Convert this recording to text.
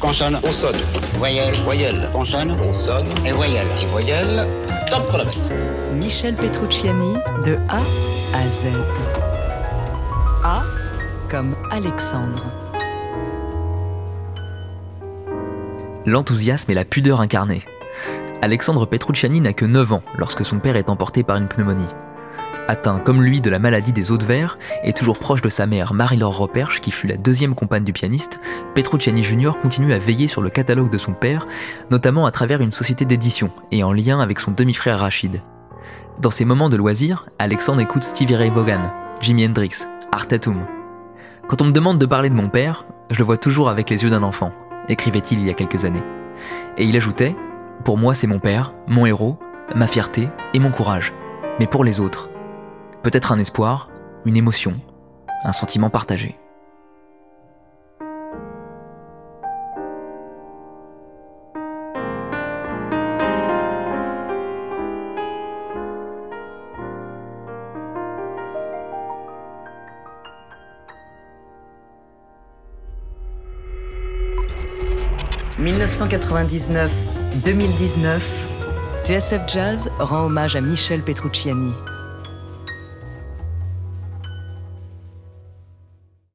Consonne. On sonne. Voyelle. Voyelle. Consonne. On sonne. Et voyelle. Et voyelle. Top chronomètre. Michel Petrucciani de A à Z. A comme Alexandre. L'enthousiasme et la pudeur incarnée. Alexandre Petrucciani n'a que 9 ans lorsque son père est emporté par une pneumonie. Atteint comme lui de la maladie des os de verre et toujours proche de sa mère Marie-Laure Roperche qui fut la deuxième compagne du pianiste, Petrucciani Jr. continue à veiller sur le catalogue de son père, notamment à travers une société d'édition et en lien avec son demi-frère Rachid. Dans ses moments de loisirs, Alexandre écoute Stevie Ray Vaughan, Jimi Hendrix, Art Tatum. Quand on me demande de parler de mon père, je le vois toujours avec les yeux d'un enfant, écrivait-il il y a quelques années. Et il ajoutait Pour moi, c'est mon père, mon héros, ma fierté et mon courage. Mais pour les autres, Peut-être un espoir, une émotion, un sentiment partagé. « 1999-2019, TSF Jazz rend hommage à Michel Petrucciani.